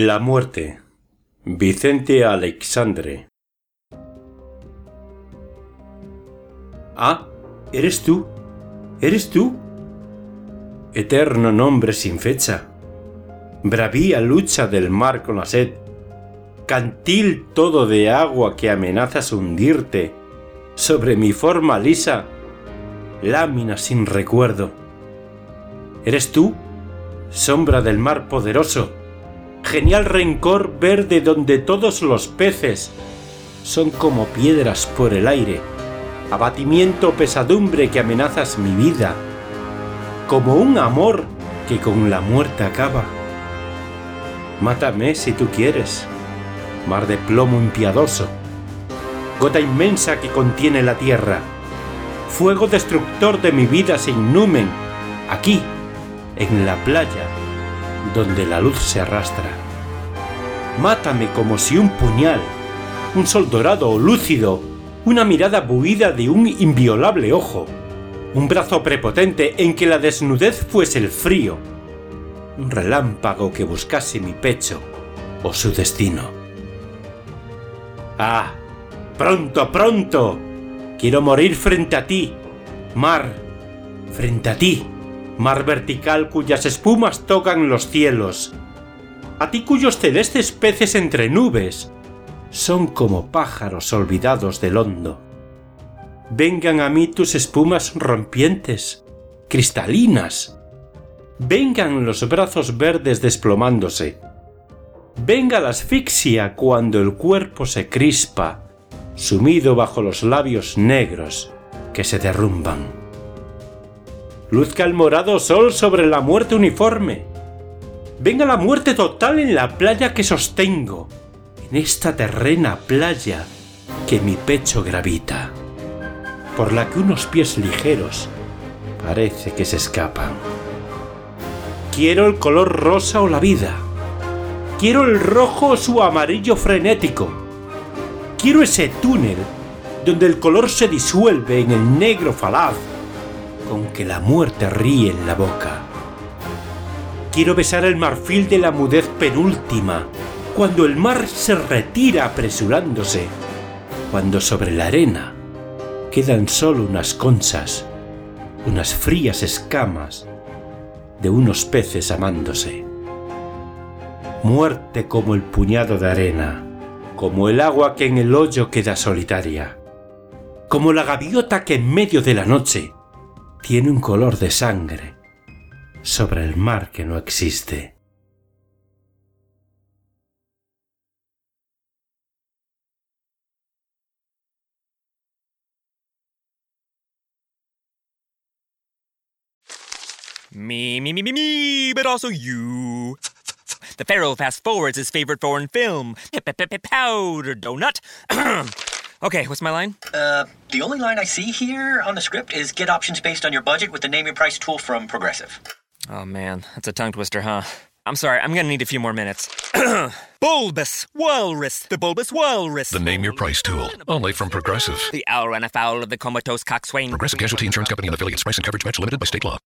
La muerte. Vicente Alexandre. Ah, ¿eres tú? ¿Eres tú? Eterno nombre sin fecha. Bravía lucha del mar con la sed. Cantil todo de agua que amenazas hundirte. Sobre mi forma lisa. Lámina sin recuerdo. ¿Eres tú? Sombra del mar poderoso genial rencor verde donde todos los peces son como piedras por el aire, abatimiento pesadumbre que amenazas mi vida, como un amor que con la muerte acaba. Mátame si tú quieres, mar de plomo impiadoso, gota inmensa que contiene la tierra, fuego destructor de mi vida sin numen, aquí, en la playa, donde la luz se arrastra. Mátame como si un puñal, un sol dorado o lúcido, una mirada buida de un inviolable ojo, un brazo prepotente en que la desnudez fuese el frío, un relámpago que buscase mi pecho o su destino. ¡Ah! ¡Pronto, pronto! Quiero morir frente a ti, mar, frente a ti mar vertical cuyas espumas tocan los cielos, a ti cuyos celestes peces entre nubes son como pájaros olvidados del hondo. Vengan a mí tus espumas rompientes, cristalinas. Vengan los brazos verdes desplomándose. Venga la asfixia cuando el cuerpo se crispa, sumido bajo los labios negros que se derrumban luzca el morado sol sobre la muerte uniforme. Venga la muerte total en la playa que sostengo, en esta terrena playa que mi pecho gravita, por la que unos pies ligeros parece que se escapan. Quiero el color rosa o la vida. Quiero el rojo o su amarillo frenético. Quiero ese túnel donde el color se disuelve en el negro falaz con que la muerte ríe en la boca. Quiero besar el marfil de la mudez penúltima, cuando el mar se retira apresurándose, cuando sobre la arena quedan solo unas conchas, unas frías escamas de unos peces amándose. Muerte como el puñado de arena, como el agua que en el hoyo queda solitaria, como la gaviota que en medio de la noche tiene un color de sangre sobre el mar que no existe. Me, me, me, me, me, but also you. The Pharaoh fast forwards his favorite foreign film, Powder Donut. Okay, what's my line? Uh, the only line I see here on the script is get options based on your budget with the name your price tool from Progressive. Oh man, that's a tongue twister, huh? I'm sorry, I'm gonna need a few more minutes. bulbous Walrus, the Bulbous Walrus. The name your price tool, only from Progressive. The owl ran afoul of the comatose coxswain. Progressive Casualty Insurance Company and affiliates. Price and coverage match limited by state law.